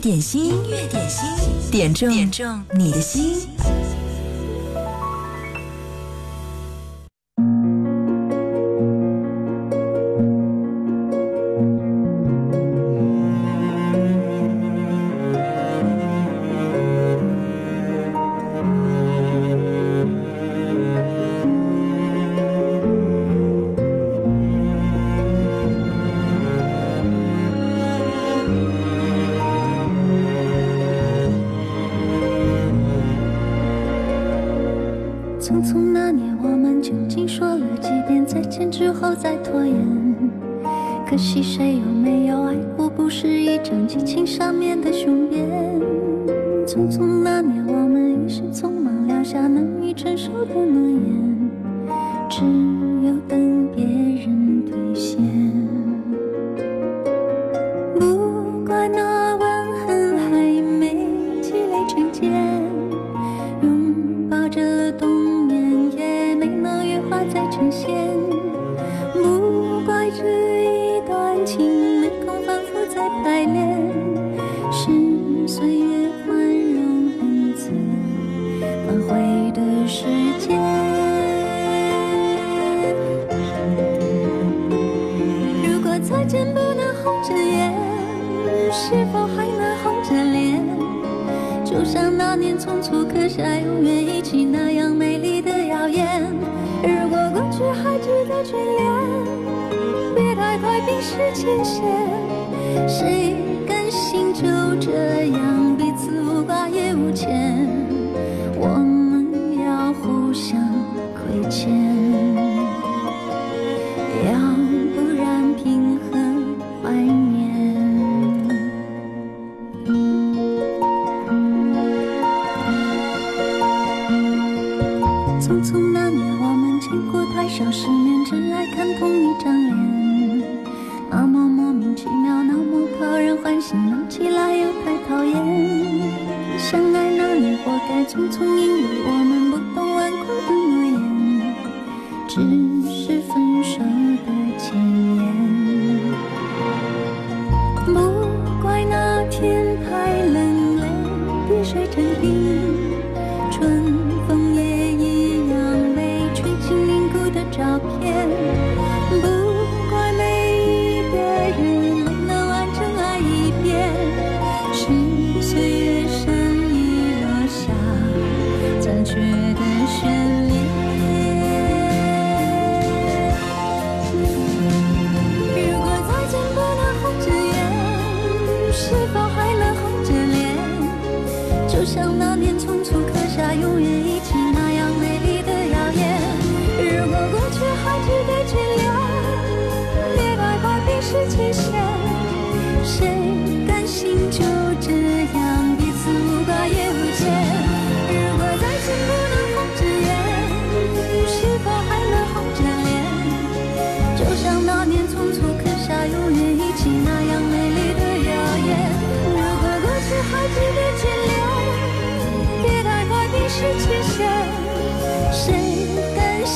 点心，音乐点心，点中点中你的心。惜谁有没有爱过，不是一张激情上面的雄辩。匆匆那年，我们一时匆。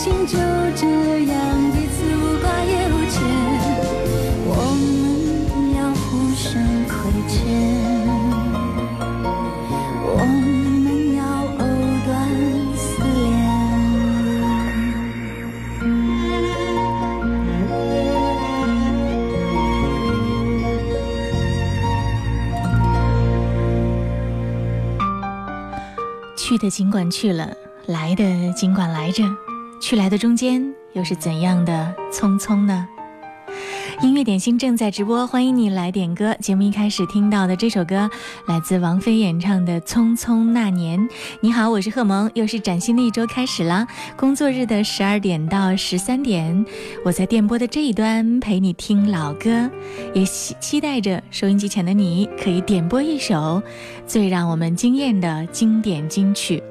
情就这样彼此无挂也无牵。我们要互相亏欠。我们要藕断丝连。去的尽管去了来的尽管来着。去来的中间又是怎样的匆匆呢？音乐点心正在直播，欢迎你来点歌。节目一开始听到的这首歌来自王菲演唱的《匆匆那年》。你好，我是贺萌，又是崭新的一周开始了。工作日的十二点到十三点，我在电波的这一端陪你听老歌，也期期待着收音机前的你可以点播一首最让我们惊艳的经典金曲。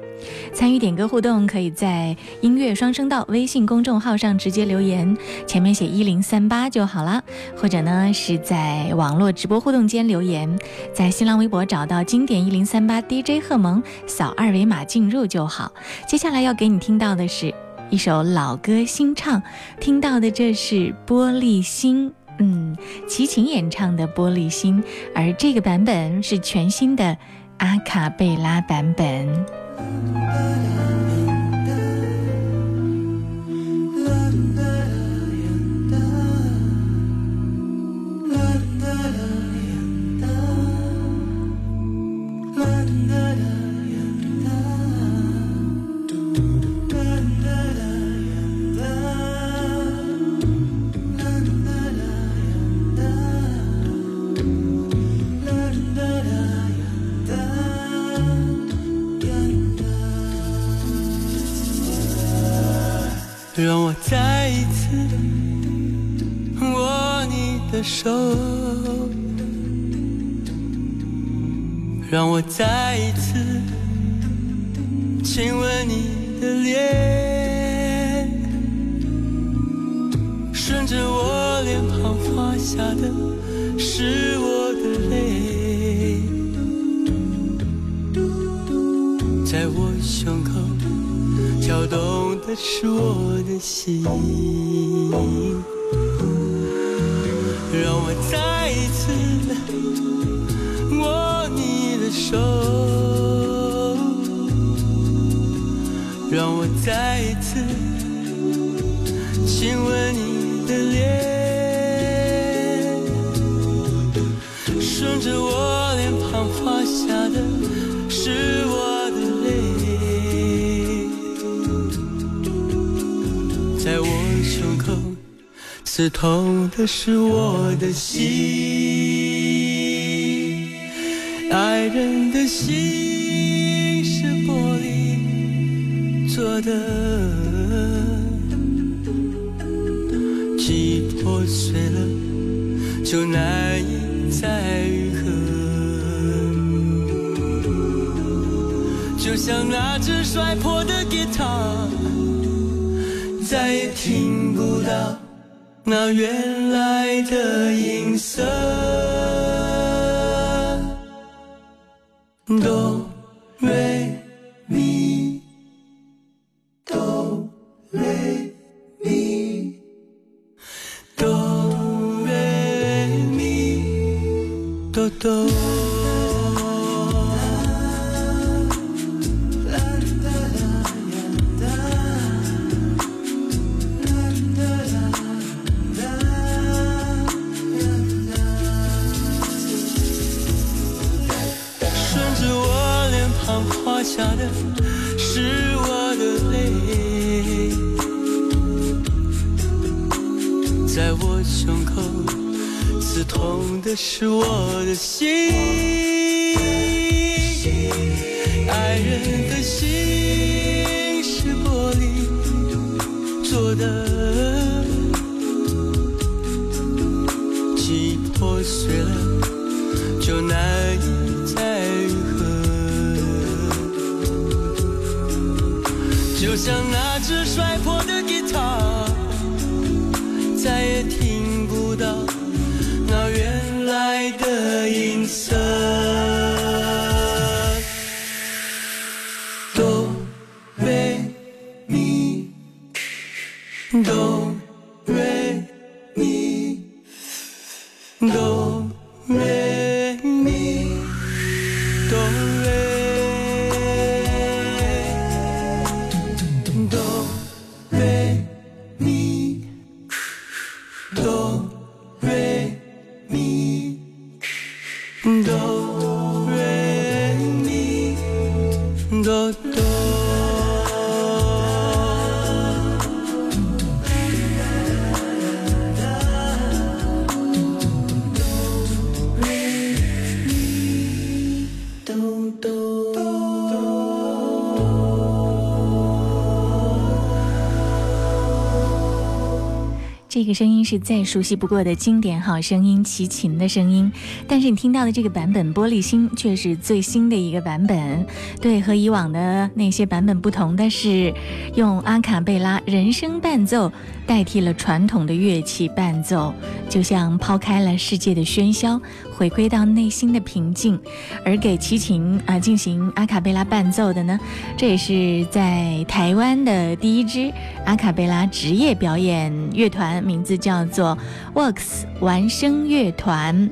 参与点歌互动，可以在音乐双声道微信公众号上直接留言，前面写一零三八就好了；或者呢是在网络直播互动间留言，在新浪微博找到经典一零三八 DJ 贺萌，扫二维码进入就好。接下来要给你听到的是一首老歌新唱，听到的这是《玻璃心》。嗯，齐秦演唱的《玻璃心》，而这个版本是全新的阿卡贝拉版本。孤独的岛让我再一次握你的手，让我再一次亲吻你的脸，顺着我脸庞滑下的是我的泪，在我胸口。跳动的是我的心，让我再一次握你的手，让我再刺痛的是我的心，爱人的心是玻璃做的，既破碎了就难以再愈合，就像那只摔破的吉他，再也听不到。那原来的音色，都没 the door. 这个声音是再熟悉不过的经典好声音，齐秦的声音。但是你听到的这个版本《玻璃心》却是最新的一个版本。对，和以往的那些版本不同的是，用阿卡贝拉人声伴奏代替了传统的乐器伴奏，就像抛开了世界的喧嚣，回归到内心的平静。而给齐秦啊进行阿卡贝拉伴奏的呢，这也是在台湾的第一支阿卡贝拉职业表演乐团。名字叫做 Works 玩声乐团。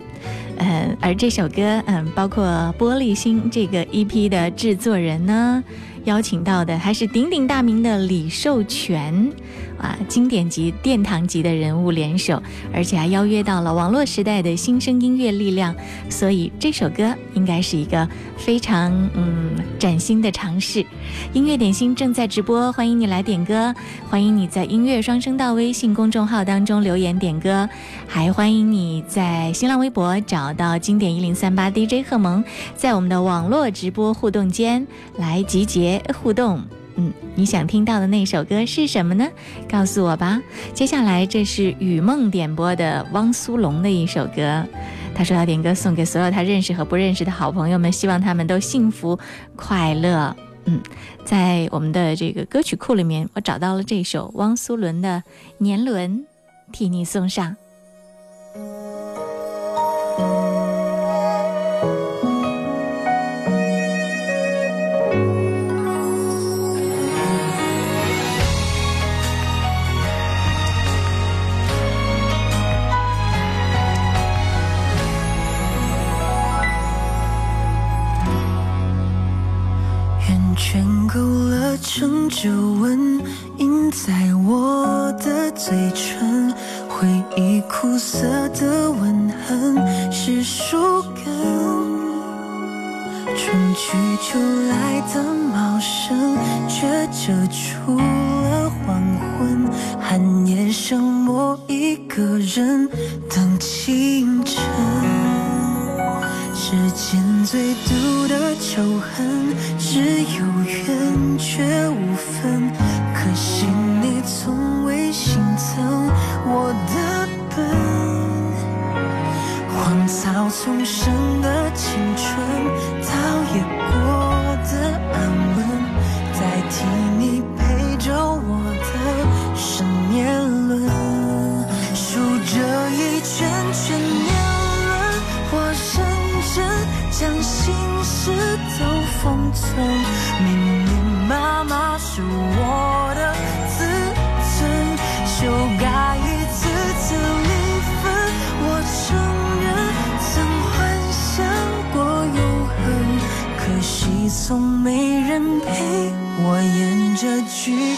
嗯，而这首歌，嗯，包括《玻璃心》这个 EP 的制作人呢。邀请到的还是鼎鼎大名的李寿全，啊，经典级、殿堂级的人物联手，而且还邀约到了网络时代的新生音乐力量，所以这首歌应该是一个非常嗯崭新的尝试。音乐点心正在直播，欢迎你来点歌，欢迎你在音乐双声道微信公众号当中留言点歌，还欢迎你在新浪微博找到经典一零三八 DJ 贺萌，在我们的网络直播互动间来集结。互动，嗯，你想听到的那首歌是什么呢？告诉我吧。接下来这是雨梦点播的汪苏泷的一首歌，他说要点歌送给所有他认识和不认识的好朋友们，希望他们都幸福快乐。嗯，在我们的这个歌曲库里面，我找到了这首汪苏泷的《年轮》，替你送上。成皱纹印在我的嘴唇，回忆苦涩的吻痕是树根。春去秋来的茂盛，却遮住了黄昏。寒夜剩我一个人等清晨。世间最毒的仇恨，只有缘却无分。可惜你从未心疼我的笨。荒草丛生的青春，倒也过得安稳，代替你封存，密密麻麻是我的自尊，修改一次次离分。我承认曾幻想过永恒，可惜从没人陪我演这剧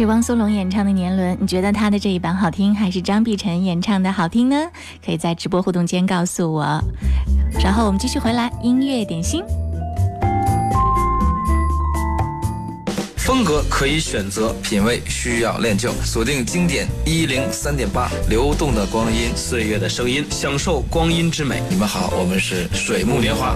是汪苏泷演唱的《年轮》，你觉得他的这一版好听，还是张碧晨演唱的好听呢？可以在直播互动间告诉我。然后我们继续回来音乐点心。风格可以选择，品味需要练就。锁定经典一零三点八，流动的光阴，岁月的声音，享受光阴之美。你们好，我们是水木年华。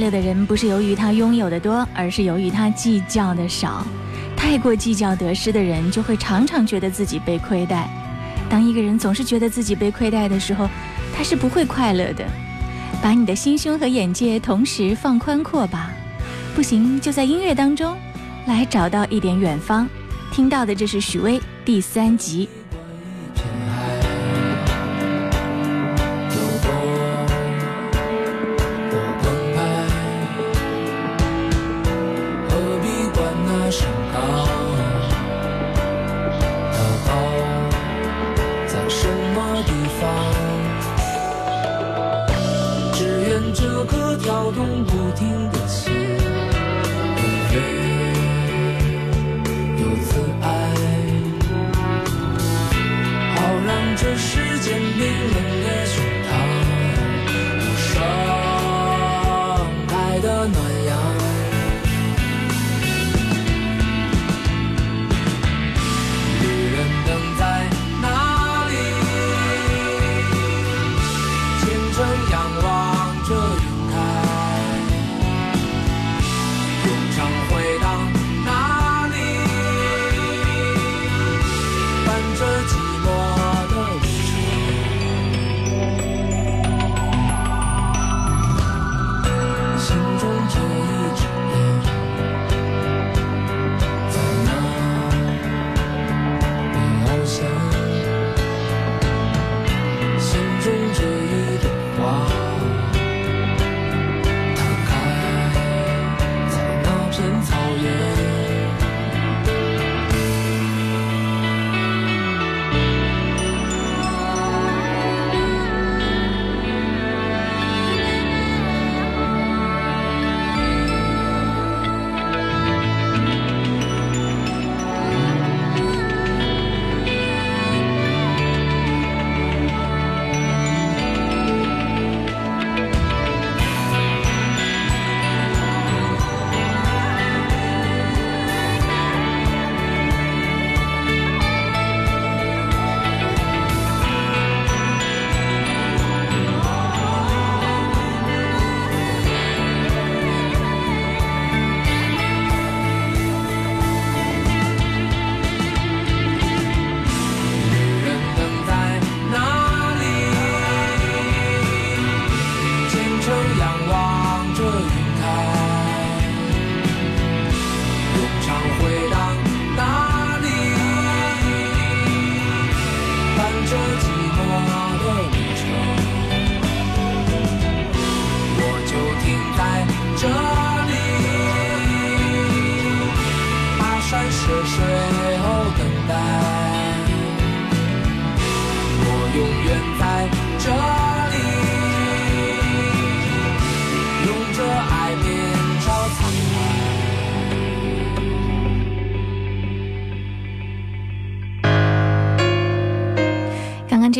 乐的人，不是由于他拥有的多，而是由于他计较的少。太过计较得失的人，就会常常觉得自己被亏待。当一个人总是觉得自己被亏待的时候，他是不会快乐的。把你的心胸和眼界同时放宽阔吧。不行，就在音乐当中来找到一点远方。听到的这是许巍第三集。冰冷的雪。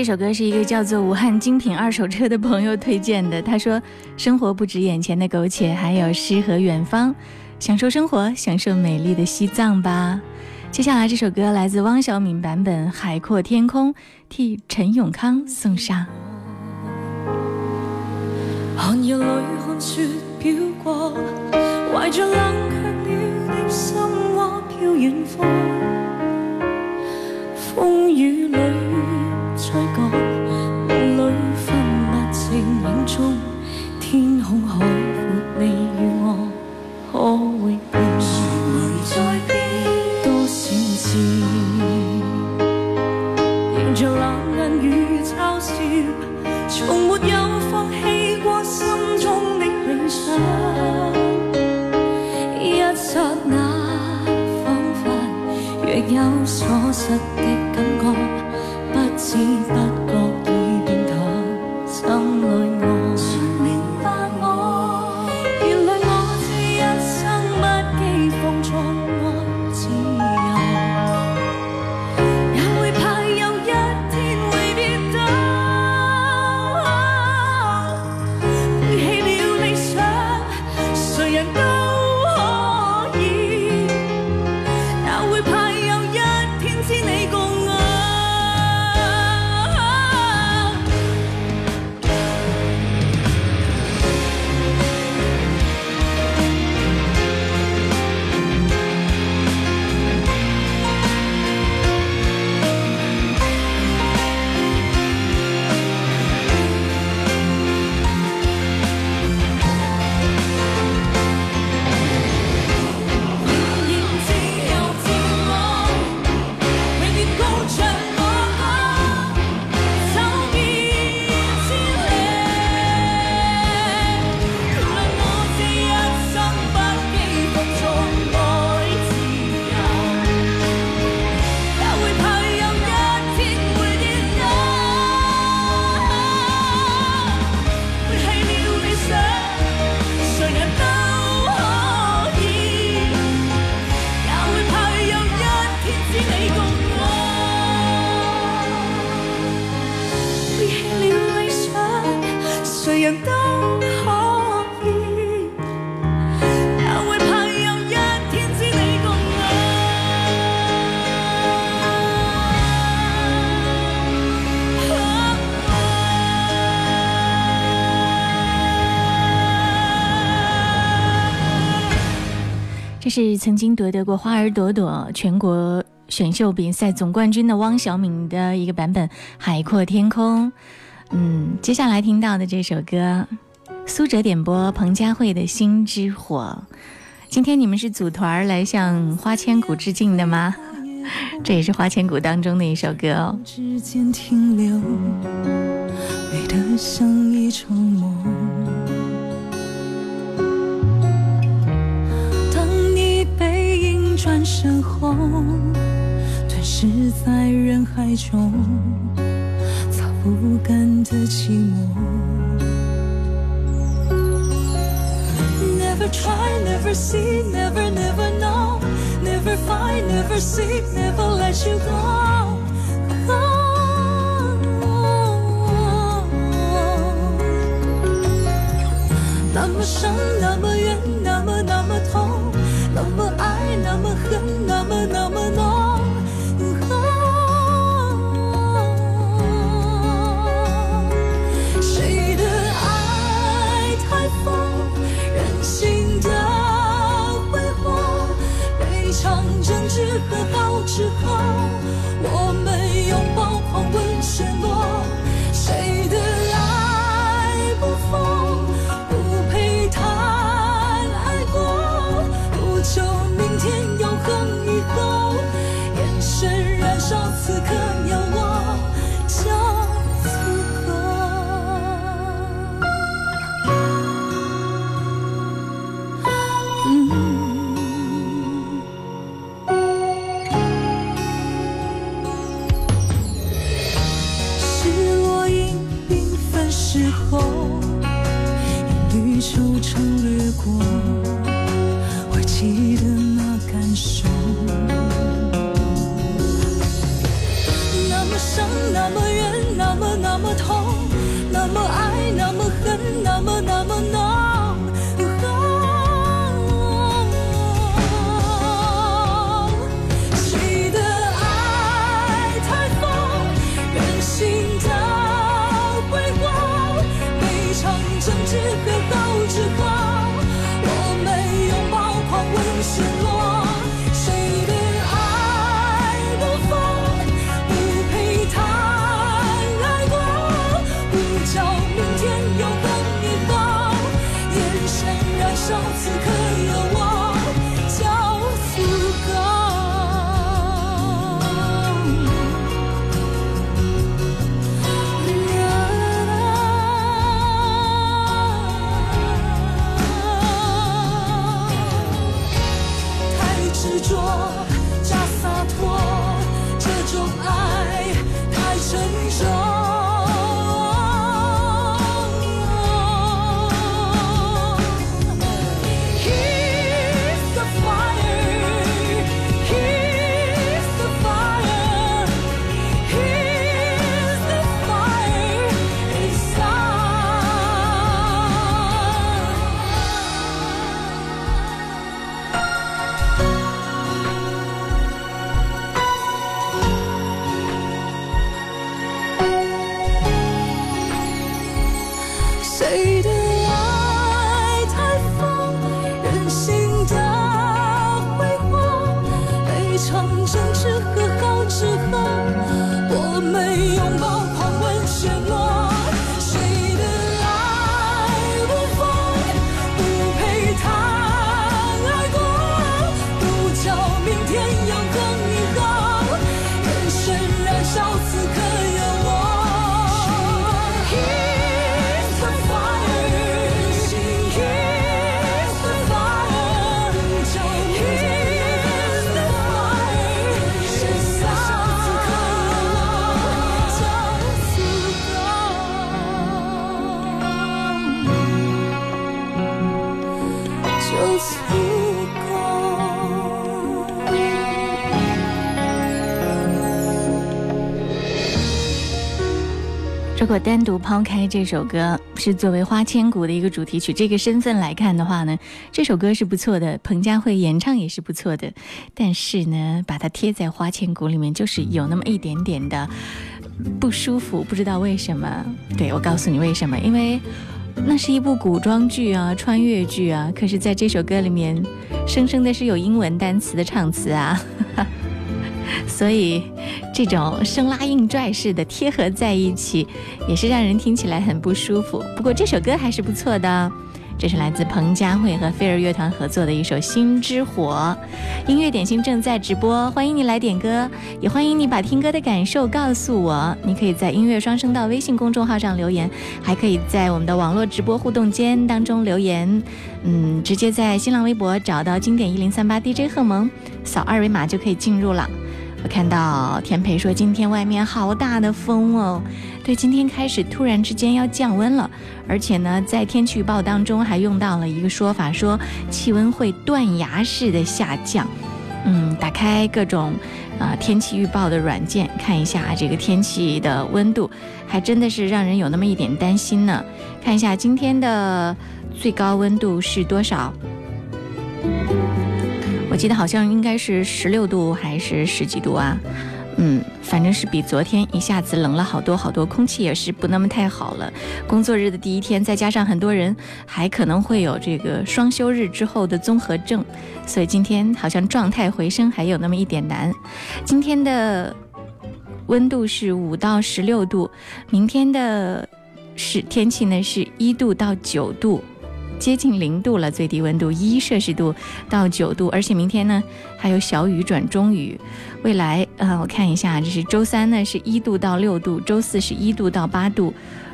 这首歌是一个叫做“武汉精品二手车”的朋友推荐的。他说：“生活不止眼前的苟且，还有诗和远方。享受生活，享受美丽的西藏吧。”接下来这首歌来自汪小敏版本，《海阔天空》，替陈永康送上。寒夜里看雪飘过，怀着冷却了的心窝飘远方，风雨里。影中，天空海阔，你与我可会别？谁会在变？多少次，迎着冷眼与嘲笑，从没有放弃过心中的理想。一刹那，仿佛若有所失的感觉。不知不是曾经夺得过花儿朵朵全国选秀比赛总冠军的汪小敏的一个版本《海阔天空》。嗯，接下来听到的这首歌，苏哲点播彭佳慧的《心之火》。今天你们是组团来向花千骨致敬的吗？这也是花千骨当中的一首歌哦。转身后，吞噬在人海中，擦不干的寂寞。Never try, never see, never, never know, never find, never seek, never let you go. 那么深，那么远，和好之后，faded 如果单独抛开这首歌是作为《花千骨》的一个主题曲这个身份来看的话呢，这首歌是不错的，彭佳慧演唱也是不错的。但是呢，把它贴在《花千骨》里面，就是有那么一点点的不舒服，不知道为什么。对我告诉你为什么，因为那是一部古装剧啊，穿越剧啊。可是，在这首歌里面，生生的是有英文单词的唱词啊。所以，这种生拉硬拽式的贴合在一起，也是让人听起来很不舒服。不过这首歌还是不错的，这是来自彭佳慧和飞儿乐团合作的一首《心之火》。音乐点心正在直播，欢迎你来点歌，也欢迎你把听歌的感受告诉我。你可以在音乐双声道微信公众号上留言，还可以在我们的网络直播互动间当中留言。嗯，直接在新浪微博找到经典一零三八 DJ 贺萌，扫二维码就可以进入了。我看到田培说今天外面好大的风哦，对，今天开始突然之间要降温了，而且呢，在天气预报当中还用到了一个说法，说气温会断崖式的下降。嗯，打开各种啊天气预报的软件看一下这个天气的温度，还真的是让人有那么一点担心呢。看一下今天的最高温度是多少？记得好像应该是十六度还是十几度啊？嗯，反正是比昨天一下子冷了好多好多，空气也是不那么太好了。工作日的第一天，再加上很多人还可能会有这个双休日之后的综合症，所以今天好像状态回升还有那么一点难。今天的温度是五到十六度，明天的是天气呢是一度到九度。接近零度了，最低温度一摄氏度到九度，而且明天呢还有小雨转中雨。未来，呃，我看一下，这是周三呢是一度到六度，周四是一度到八度，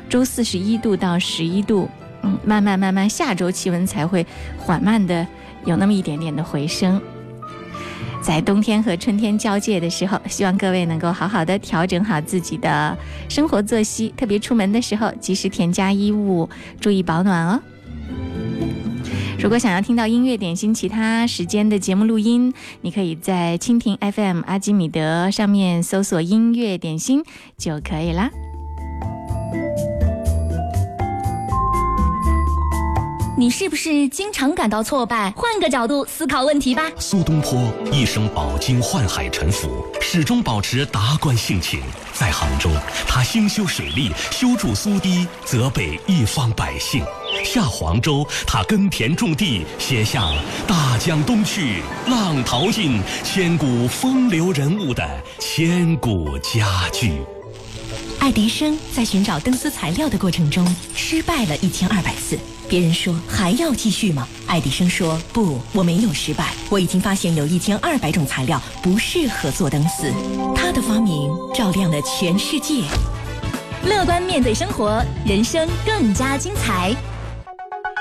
周四是一度到十一度。嗯，慢慢慢慢，下周气温才会缓慢的有那么一点点的回升。在冬天和春天交界的时候，希望各位能够好好的调整好自己的生活作息，特别出门的时候及时添加衣物，注意保暖哦。如果想要听到音乐点心其他时间的节目录音，你可以在蜻蜓 FM 阿基米德上面搜索“音乐点心”就可以啦。你是不是经常感到挫败？换个角度思考问题吧。苏东坡一生饱经宦海沉浮，始终保持达观性情。在杭州，他兴修水利，修筑苏堤，泽北一方百姓；下黄州，他耕田种地，写下“大江东去，浪淘尽，千古风流人物”的千古佳句。爱迪生在寻找灯丝材料的过程中失败了一千二百次。别人说还要继续吗？爱迪生说不，我没有失败，我已经发现有一千二百种材料不适合做灯丝。他的发明照亮了全世界。乐观面对生活，人生更加精彩。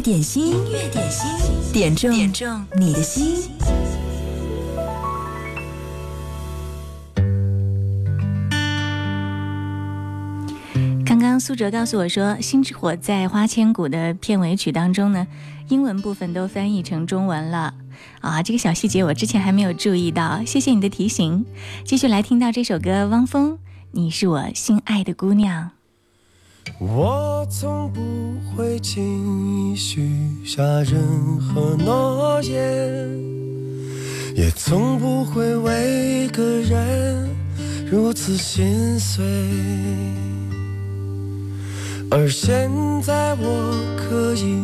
点心，音乐点心，点中点中你的心。刚刚苏哲告诉我说，《星之火》在《花千骨》的片尾曲当中呢，英文部分都翻译成中文了啊！这个小细节我之前还没有注意到，谢谢你的提醒。继续来听到这首歌，汪峰，你是我心爱的姑娘。我从不会轻易许下任何诺言，也从不会为一个人如此心碎。而现在我可以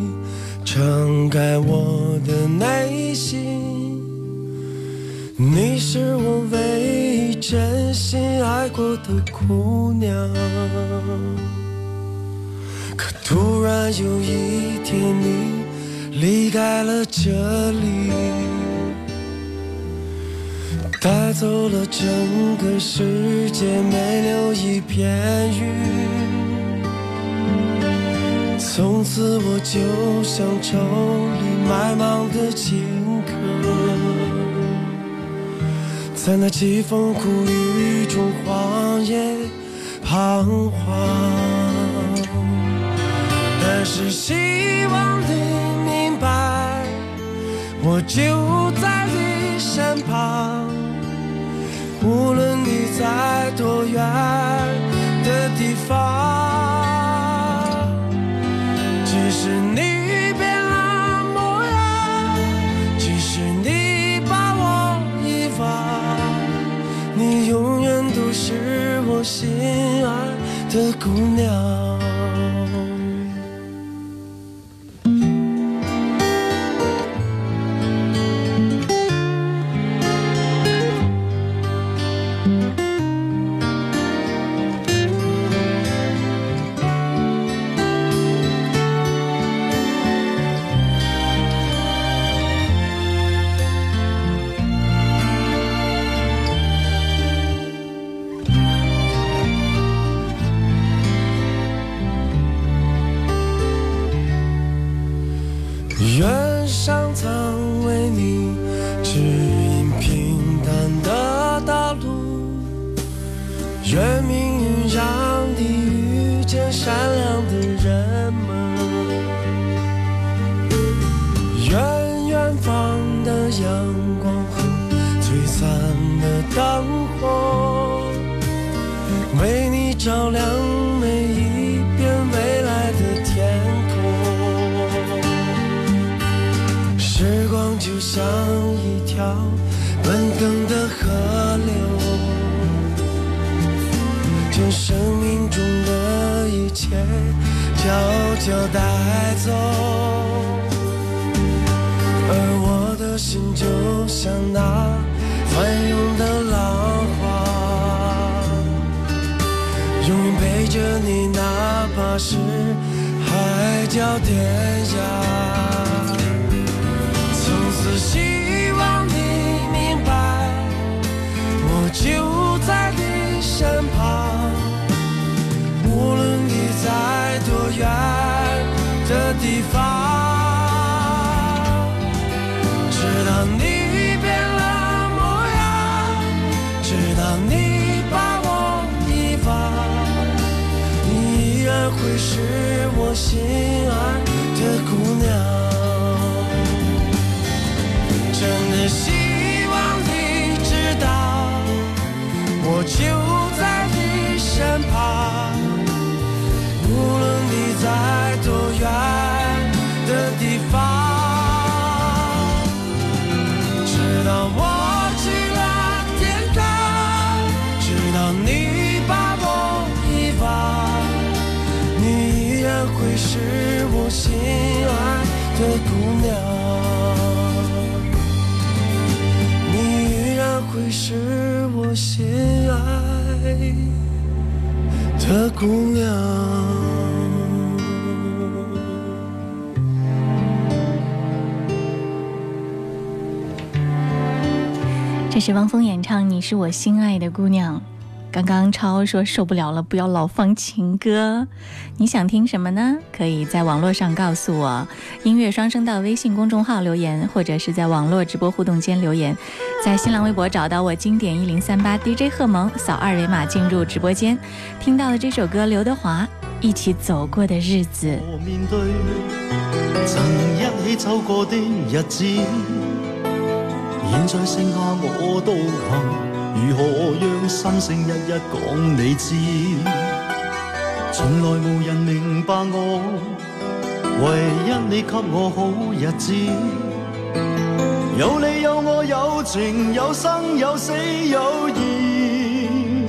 敞开我的内心，你是我唯一真心爱过的姑娘。突然有一天你离开了这里，带走了整个世界，没留一片云。从此我就像愁里埋芒的荆轲，在那凄风苦雨中荒野彷徨。只是希望你明白，我就在你身旁。无论你在多远的地方，即使你变了模样，即使你把我遗忘，你永远都是我心爱的姑娘。愿上苍为你就带走。而我的心就像那翻涌的浪花，永远陪着你，哪怕是海角天涯。我的姑娘。你依然会是我心爱的姑娘。这是汪峰演唱《你是我心爱的姑娘》。刚刚超说受不了了，不要老放情歌。你想听什么呢？可以在网络上告诉我，音乐双声道微信公众号留言，或者是在网络直播互动间留言。在新浪微博找到我经典一零三八 DJ 贺萌，扫二维码进入直播间。听到了这首歌，刘德华《一起走过的日子》。我面對曾一起走過的日子，現在剩下我獨行。如何让心声一一讲你知？从来无人明白我，唯一你给我好日子。有你有我有情有生有死有义，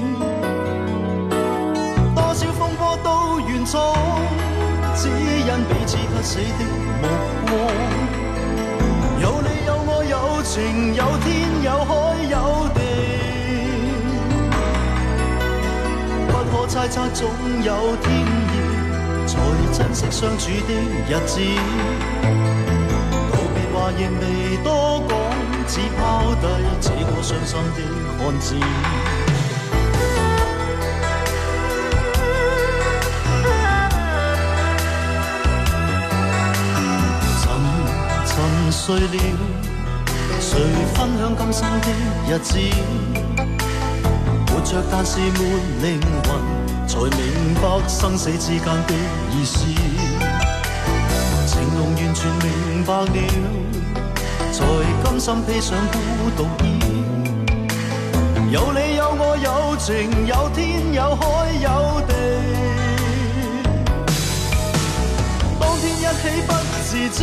多少风波都愿闯，只因彼此不死的目光。有你有我有情有天有海有地。猜測總有天意，才珍惜相處的日子。道別話仍未多講，只拋低這個傷心的漢子。沉沉睡了，誰分享今生的日子？着但是沒靈魂，才明白生死之間的意思。情浓完全明白了，才甘心披上孤独衣。有你有我有情有天有海有地，當天一起不自知，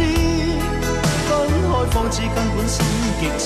分開方知根本心極痴。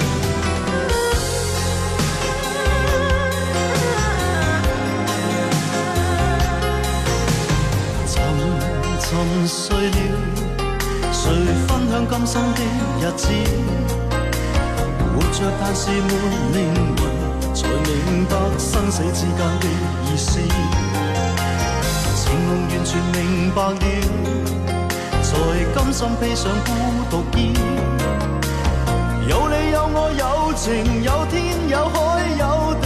睡了，谁分享今生的日子？活着但是没灵魂，才明白生死之间的意思。情浓完全明白了，才甘心披上孤独衣。有你有我有情有天有海有地，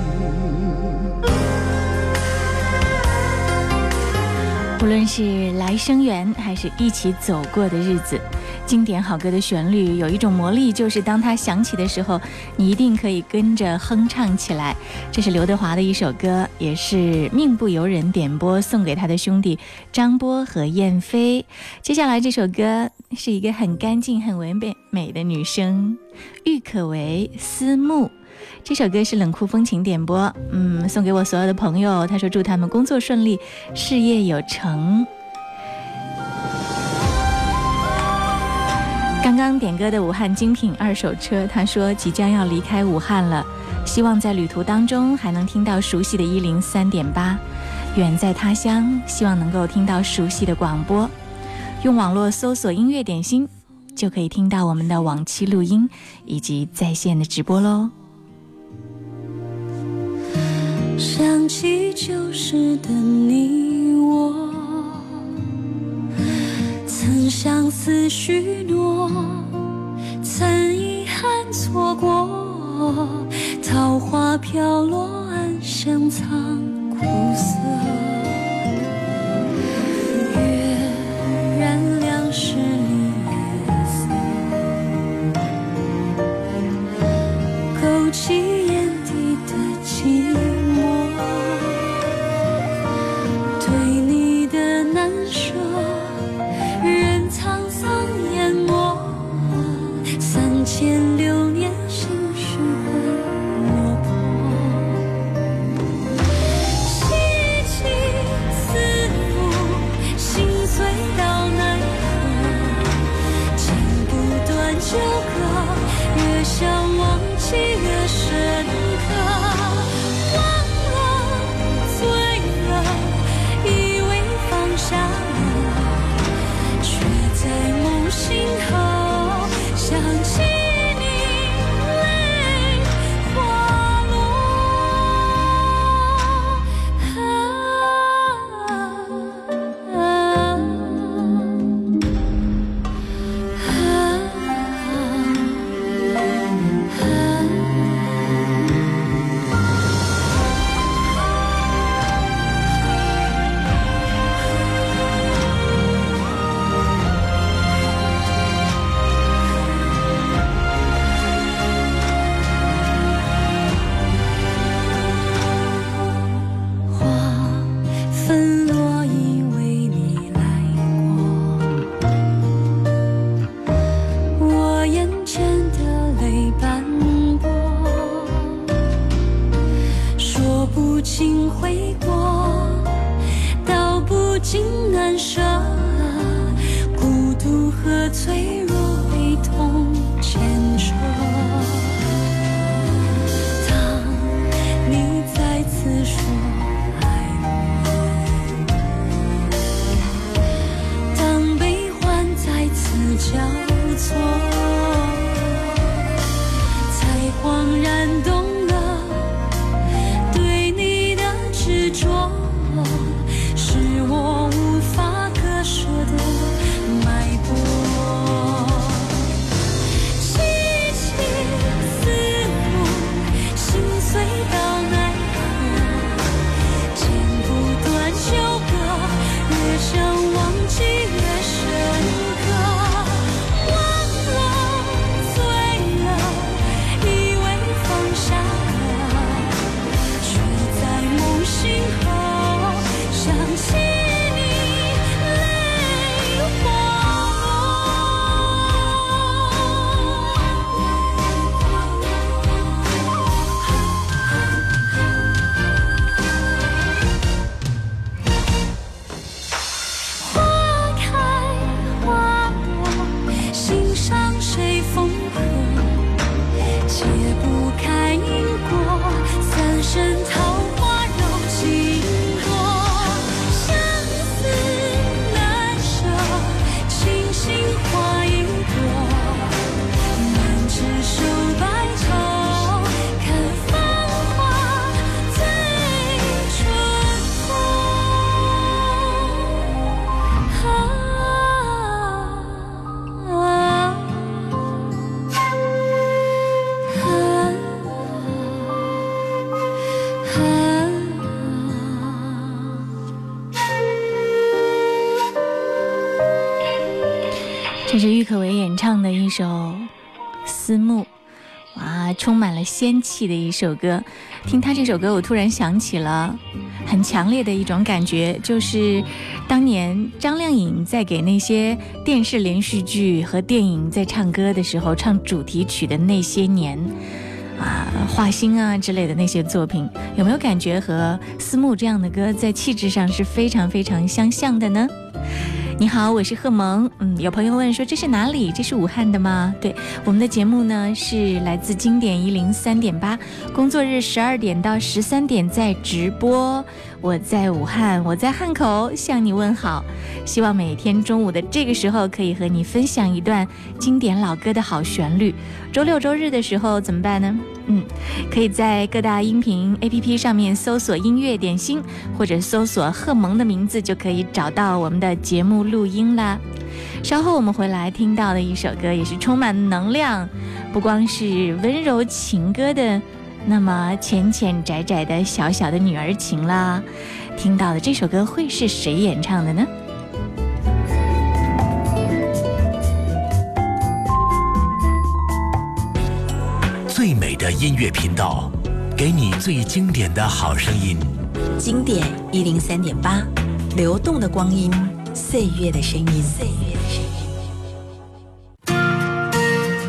无论是来生缘，还是一起走过的日子。经典好歌的旋律有一种魔力，就是当它响起的时候，你一定可以跟着哼唱起来。这是刘德华的一首歌，也是命不由人点播送给他的兄弟张波和燕飞。接下来这首歌是一个很干净、很唯美美的女生，郁可唯《思慕》。这首歌是冷酷风情点播，嗯，送给我所有的朋友。他说祝他们工作顺利，事业有成。刚刚点歌的武汉精品二手车，他说即将要离开武汉了，希望在旅途当中还能听到熟悉的一零三点八。远在他乡，希望能够听到熟悉的广播。用网络搜索“音乐点心”，就可以听到我们的往期录音以及在线的直播喽。想起旧时的你我。曾相思许诺，曾遗憾错过，桃花飘落，暗香藏苦涩。这是郁可唯演唱的一首《思慕》，哇，充满了仙气的一首歌。听他这首歌，我突然想起了很强烈的一种感觉，就是当年张靓颖在给那些电视连续剧和电影在唱歌的时候，唱主题曲的那些年。啊，画心啊之类的那些作品，有没有感觉和《思慕》这样的歌在气质上是非常非常相像的呢？你好，我是贺萌。嗯，有朋友问说这是哪里？这是武汉的吗？对，我们的节目呢是来自经典一零三点八，工作日十二点到十三点在直播。我在武汉，我在汉口向你问好。希望每天中午的这个时候可以和你分享一段经典老歌的好旋律。周六周日的时候怎么办呢？嗯，可以在各大音频 APP 上面搜索“音乐点心”或者搜索贺萌的名字，就可以找到我们的节目录音啦。稍后我们回来听到的一首歌也是充满能量，不光是温柔情歌的，那么浅浅窄窄的小小的女儿情啦。听到的这首歌会是谁演唱的呢？最美的音乐频道，给你最经典的好声音。经典一零三点八，流动的光阴，岁月的声音。岁月的声音。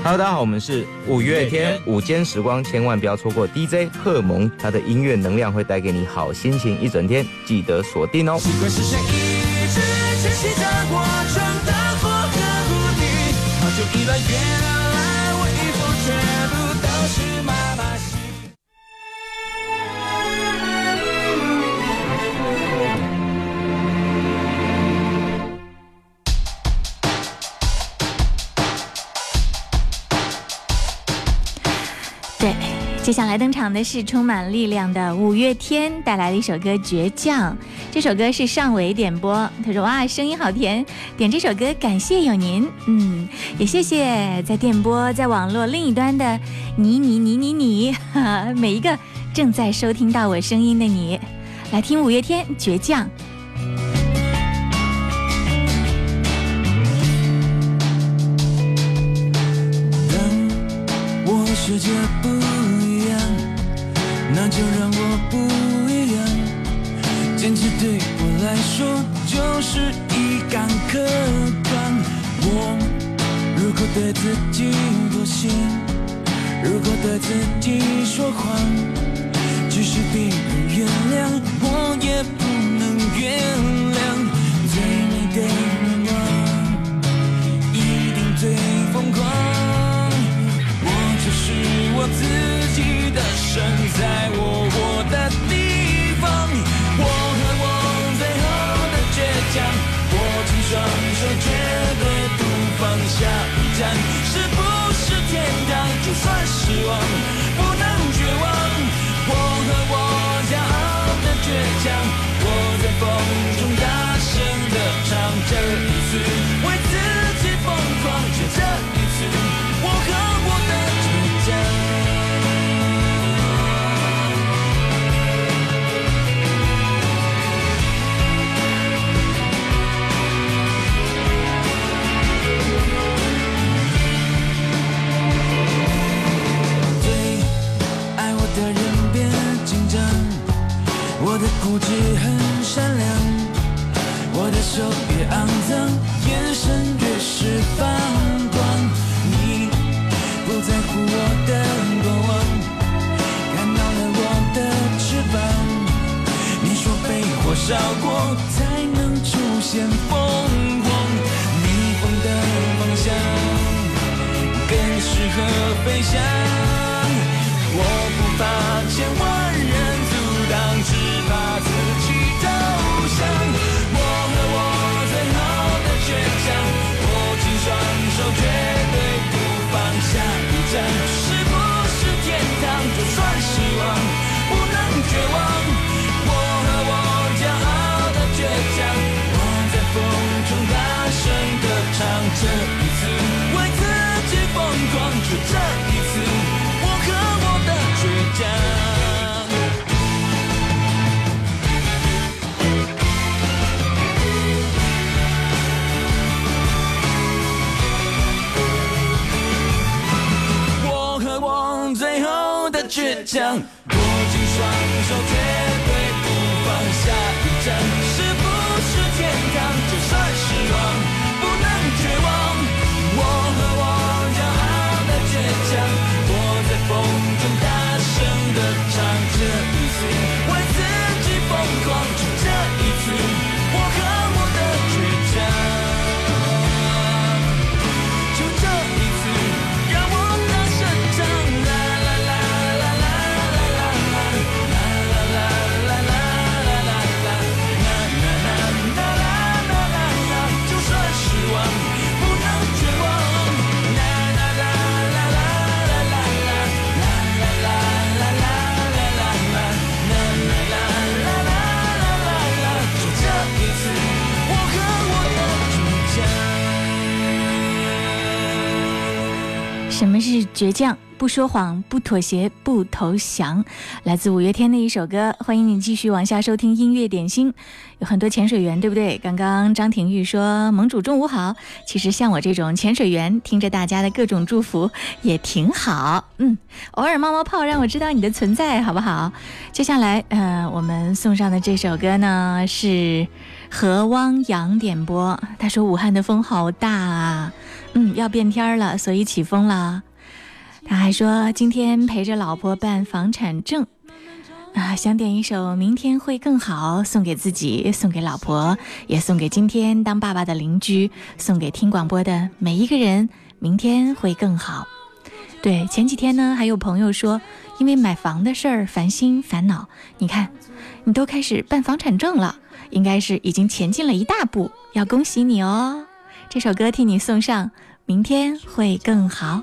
Hello，大家好，我们是五月天午间时光，千万不要错过 DJ 贺蒙，他的音乐能量会带给你好心情一整天，记得锁定哦。习惯是谁一直珍惜着过程的火和谷底，好久以来，原来接下来登场的是充满力量的五月天带来的一首歌《倔强》。这首歌是尚伟点播，他说：“哇，声音好甜，点这首歌感谢有您。”嗯，也谢谢在电波在网络另一端的你你你你你，每一个正在收听到我声音的你，来听五月天《倔强》。我世界不，就让我不一样。坚持对我来说就是一杆客观。我如果对自己妥协，如果对自己说谎，即使别人原谅，我也不能原谅。最美的愿望，一定最疯狂。我就是我自己。记得身在我活的地方我和我最后的倔强握紧双手绝对不放下一站是不是天堂？就算失望不说谎，不妥协，不投降。来自五月天的一首歌，欢迎你继续往下收听音乐点心。有很多潜水员，对不对？刚刚张廷玉说盟主中午好。其实像我这种潜水员，听着大家的各种祝福也挺好。嗯，偶尔冒冒泡，让我知道你的存在，好不好？接下来，呃，我们送上的这首歌呢是何汪洋点播。他说武汉的风好大啊，嗯，要变天了，所以起风了。他还说今天陪着老婆办房产证，啊，想点一首《明天会更好》，送给自己，送给老婆，也送给今天当爸爸的邻居，送给听广播的每一个人。明天会更好。对，前几天呢，还有朋友说，因为买房的事儿烦心烦恼。你看，你都开始办房产证了，应该是已经前进了一大步，要恭喜你哦。这首歌替你送上，明天会更好。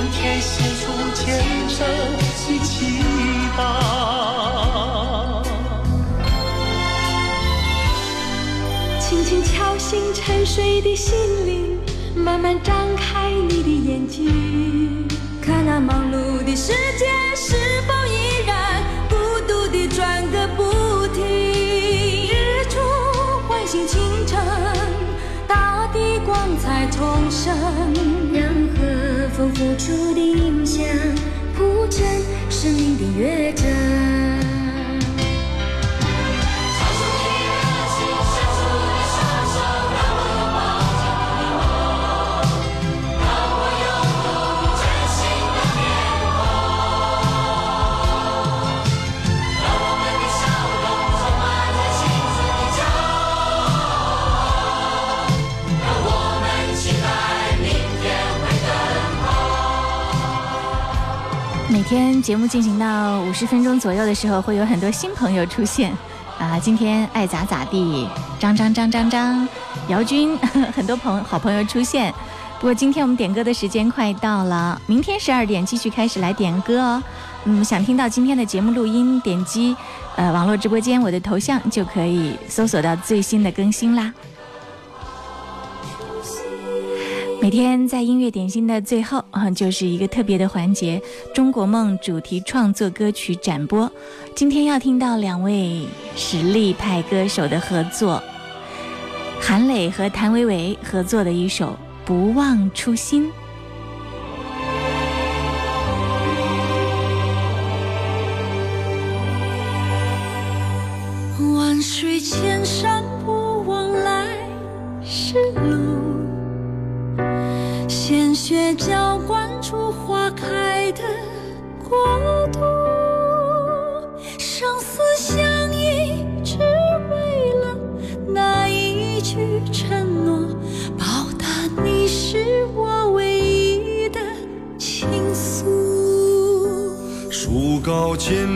天献出虔诚的祈祷。轻轻敲醒沉睡的心灵，慢慢张开你的眼睛，看那忙碌的世界是月正。天节目进行到五十分钟左右的时候，会有很多新朋友出现。啊，今天爱咋咋地，张张张张张，姚军，很多朋好朋友出现。不过今天我们点歌的时间快到了，明天十二点继续开始来点歌哦。嗯，想听到今天的节目录音，点击呃网络直播间我的头像就可以搜索到最新的更新啦。每天在音乐点心的最后，啊，就是一个特别的环节——中国梦主题创作歌曲展播。今天要听到两位实力派歌手的合作，韩磊和谭维维合作的一首《不忘初心》。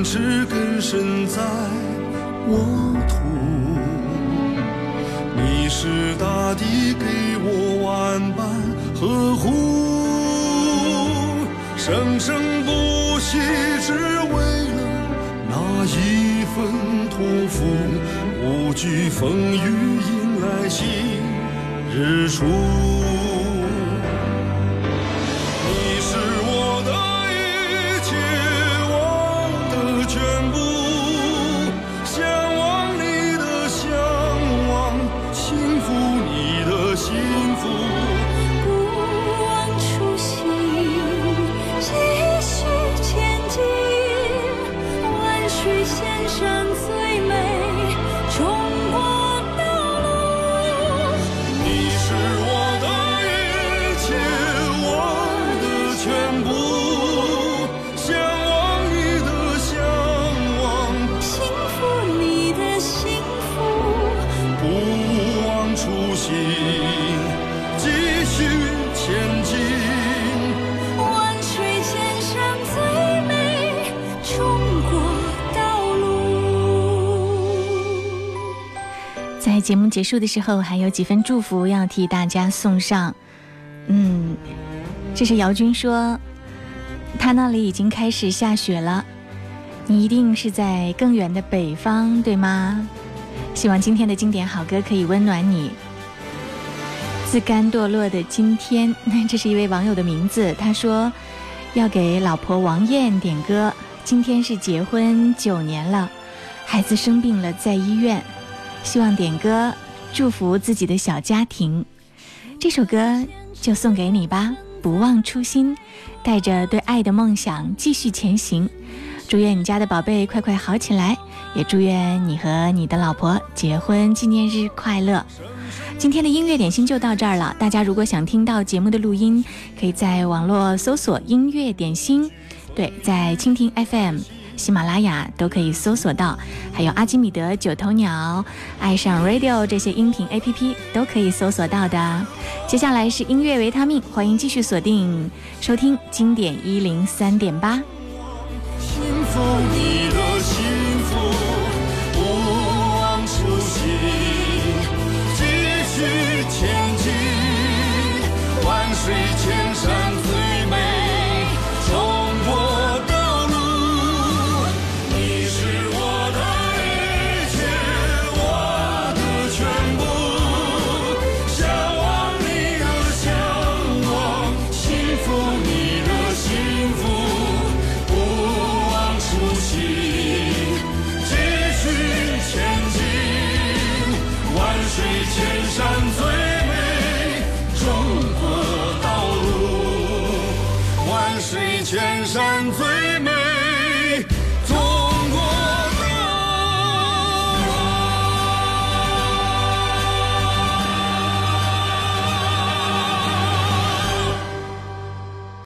高千尺，根深在沃土。你是大地给我万般呵护，生生不息，只为了那一份托付。无惧风雨，迎来新日出。结束的时候，还有几份祝福要替大家送上。嗯，这是姚军说，他那里已经开始下雪了，你一定是在更远的北方，对吗？希望今天的经典好歌可以温暖你。自甘堕落的今天，这是一位网友的名字。他说要给老婆王艳点歌。今天是结婚九年了，孩子生病了，在医院，希望点歌祝福自己的小家庭。这首歌就送给你吧，不忘初心，带着对爱的梦想继续前行。祝愿你家的宝贝快快好起来，也祝愿你和你的老婆结婚纪念日快乐。今天的音乐点心就到这儿了。大家如果想听到节目的录音，可以在网络搜索“音乐点心”，对，在蜻蜓 FM、喜马拉雅都可以搜索到，还有阿基米德、九头鸟、爱上 Radio 这些音频 APP 都可以搜索到的。接下来是音乐维他命，欢迎继续锁定收听经典一零三点八。